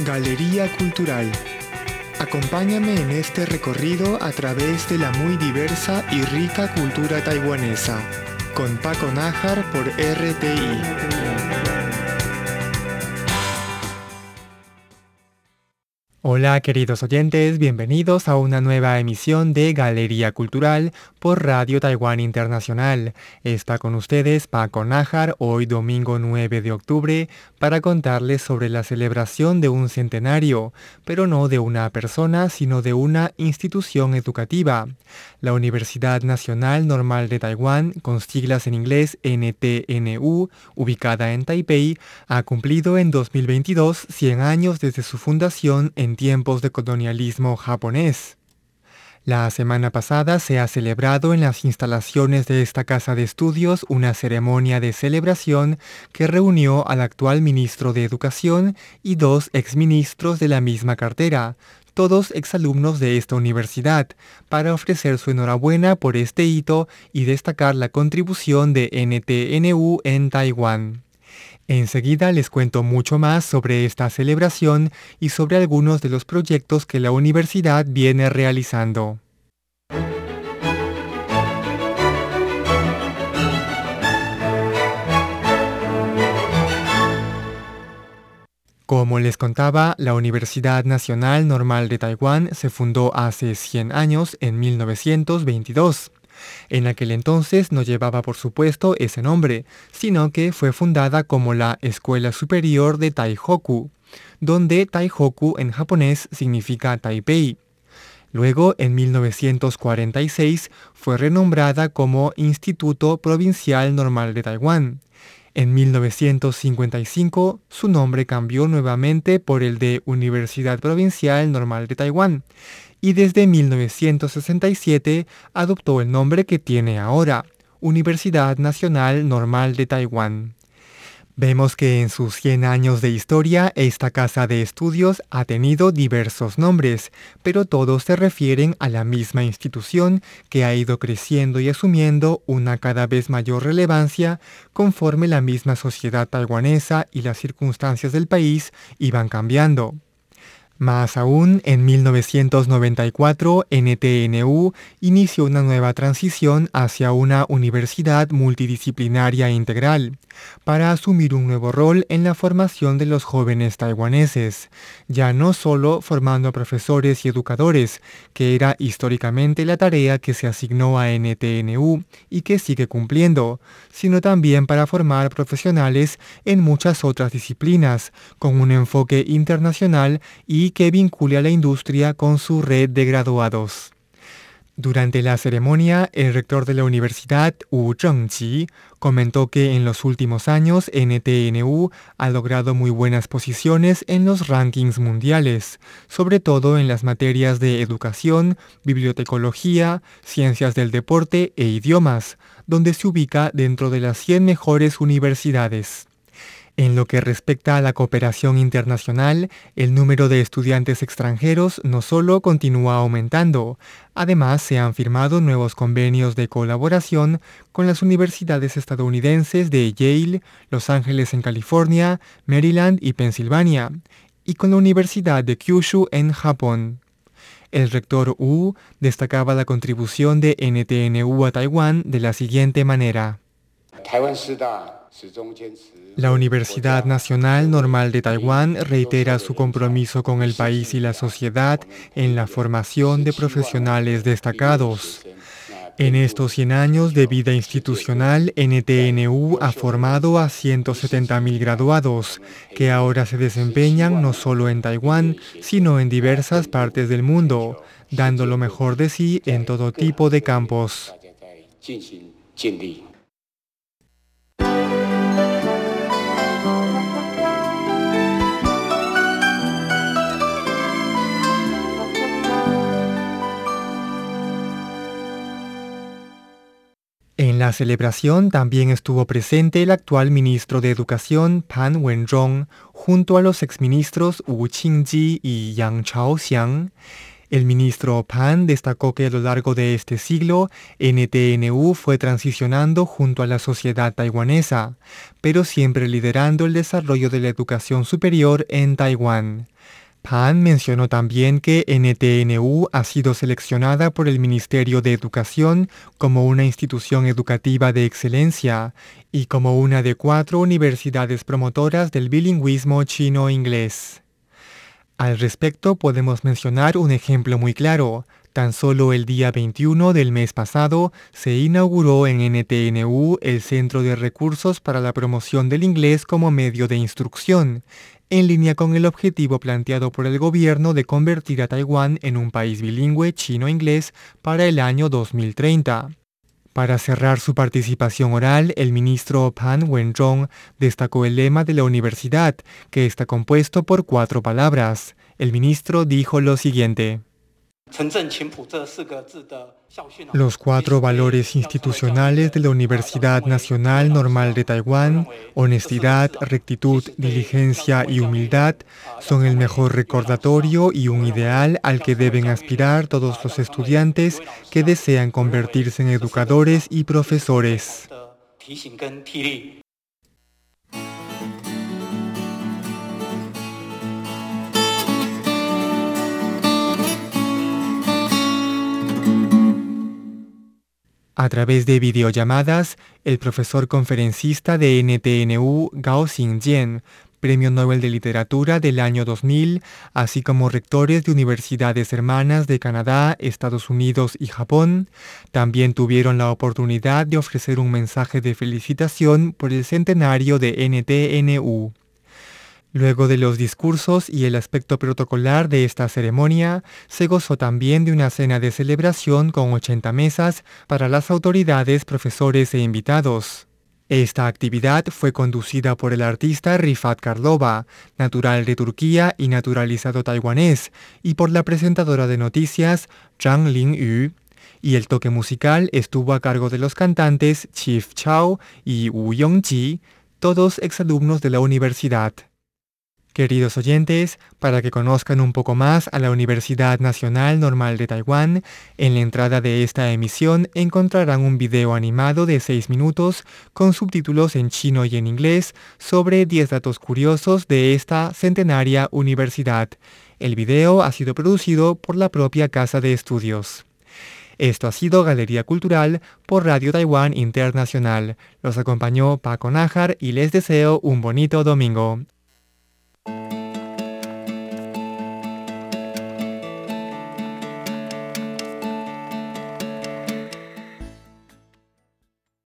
Galería Cultural. Acompáñame en este recorrido a través de la muy diversa y rica cultura taiwanesa, con Paco Nájar por RTI. Hola queridos oyentes, bienvenidos a una nueva emisión de Galería Cultural por Radio Taiwán Internacional. Está con ustedes Paco Nájar hoy domingo 9 de octubre para contarles sobre la celebración de un centenario, pero no de una persona, sino de una institución educativa. La Universidad Nacional Normal de Taiwán, con siglas en inglés NTNU, ubicada en Taipei, ha cumplido en 2022 100 años desde su fundación en tiempos de colonialismo japonés. La semana pasada se ha celebrado en las instalaciones de esta casa de estudios una ceremonia de celebración que reunió al actual ministro de Educación y dos exministros de la misma cartera, todos exalumnos de esta universidad, para ofrecer su enhorabuena por este hito y destacar la contribución de NTNU en Taiwán. Enseguida les cuento mucho más sobre esta celebración y sobre algunos de los proyectos que la universidad viene realizando. Como les contaba, la Universidad Nacional Normal de Taiwán se fundó hace 100 años, en 1922. En aquel entonces no llevaba por supuesto ese nombre, sino que fue fundada como la Escuela Superior de Taihoku, donde Taihoku en japonés significa Taipei. Luego, en 1946, fue renombrada como Instituto Provincial Normal de Taiwán. En 1955, su nombre cambió nuevamente por el de Universidad Provincial Normal de Taiwán y desde 1967 adoptó el nombre que tiene ahora, Universidad Nacional Normal de Taiwán. Vemos que en sus 100 años de historia esta casa de estudios ha tenido diversos nombres, pero todos se refieren a la misma institución que ha ido creciendo y asumiendo una cada vez mayor relevancia conforme la misma sociedad taiwanesa y las circunstancias del país iban cambiando. Más aún, en 1994, NTNU inició una nueva transición hacia una universidad multidisciplinaria integral, para asumir un nuevo rol en la formación de los jóvenes taiwaneses, ya no solo formando profesores y educadores, que era históricamente la tarea que se asignó a NTNU y que sigue cumpliendo, sino también para formar profesionales en muchas otras disciplinas, con un enfoque internacional y que vincule a la industria con su red de graduados. Durante la ceremonia, el rector de la universidad, Wu Zhengqi, comentó que en los últimos años NTNU ha logrado muy buenas posiciones en los rankings mundiales, sobre todo en las materias de educación, bibliotecología, ciencias del deporte e idiomas, donde se ubica dentro de las 100 mejores universidades. En lo que respecta a la cooperación internacional, el número de estudiantes extranjeros no solo continúa aumentando, además se han firmado nuevos convenios de colaboración con las universidades estadounidenses de Yale, Los Ángeles en California, Maryland y Pensilvania, y con la Universidad de Kyushu en Japón. El rector Wu destacaba la contribución de NTNU a Taiwán de la siguiente manera. La Universidad Nacional Normal de Taiwán reitera su compromiso con el país y la sociedad en la formación de profesionales destacados. En estos 100 años de vida institucional, NTNU ha formado a 170.000 graduados, que ahora se desempeñan no solo en Taiwán, sino en diversas partes del mundo, dando lo mejor de sí en todo tipo de campos. La celebración también estuvo presente el actual ministro de Educación Pan Wen-rong junto a los exministros Wu Qingji y Yang Chaoxiang. El ministro Pan destacó que a lo largo de este siglo, NTNU fue transicionando junto a la sociedad taiwanesa, pero siempre liderando el desarrollo de la educación superior en Taiwán. Pan mencionó también que NTNU ha sido seleccionada por el Ministerio de Educación como una institución educativa de excelencia y como una de cuatro universidades promotoras del bilingüismo chino-inglés. Al respecto podemos mencionar un ejemplo muy claro. Tan solo el día 21 del mes pasado se inauguró en NTNU el Centro de Recursos para la Promoción del Inglés como medio de instrucción, en línea con el objetivo planteado por el gobierno de convertir a Taiwán en un país bilingüe chino-inglés para el año 2030. Para cerrar su participación oral, el ministro Pan Wen-zhong destacó el lema de la universidad, que está compuesto por cuatro palabras. El ministro dijo lo siguiente. Los cuatro valores institucionales de la Universidad Nacional Normal de Taiwán, honestidad, rectitud, diligencia y humildad, son el mejor recordatorio y un ideal al que deben aspirar todos los estudiantes que desean convertirse en educadores y profesores. A través de videollamadas, el profesor conferencista de NTNU Gao Xingjian, Premio Nobel de Literatura del año 2000, así como rectores de universidades hermanas de Canadá, Estados Unidos y Japón, también tuvieron la oportunidad de ofrecer un mensaje de felicitación por el centenario de NTNU. Luego de los discursos y el aspecto protocolar de esta ceremonia, se gozó también de una cena de celebración con 80 mesas para las autoridades, profesores e invitados. Esta actividad fue conducida por el artista Rifat Karlova, natural de Turquía y naturalizado taiwanés, y por la presentadora de noticias Zhang Lingyu, y el toque musical estuvo a cargo de los cantantes Chief Chao y Wu Yongji, todos exalumnos de la universidad. Queridos oyentes, para que conozcan un poco más a la Universidad Nacional Normal de Taiwán, en la entrada de esta emisión encontrarán un video animado de 6 minutos con subtítulos en chino y en inglés sobre 10 datos curiosos de esta centenaria universidad. El video ha sido producido por la propia Casa de Estudios. Esto ha sido Galería Cultural por Radio Taiwán Internacional. Los acompañó Paco Nájar y les deseo un bonito domingo. Thank you.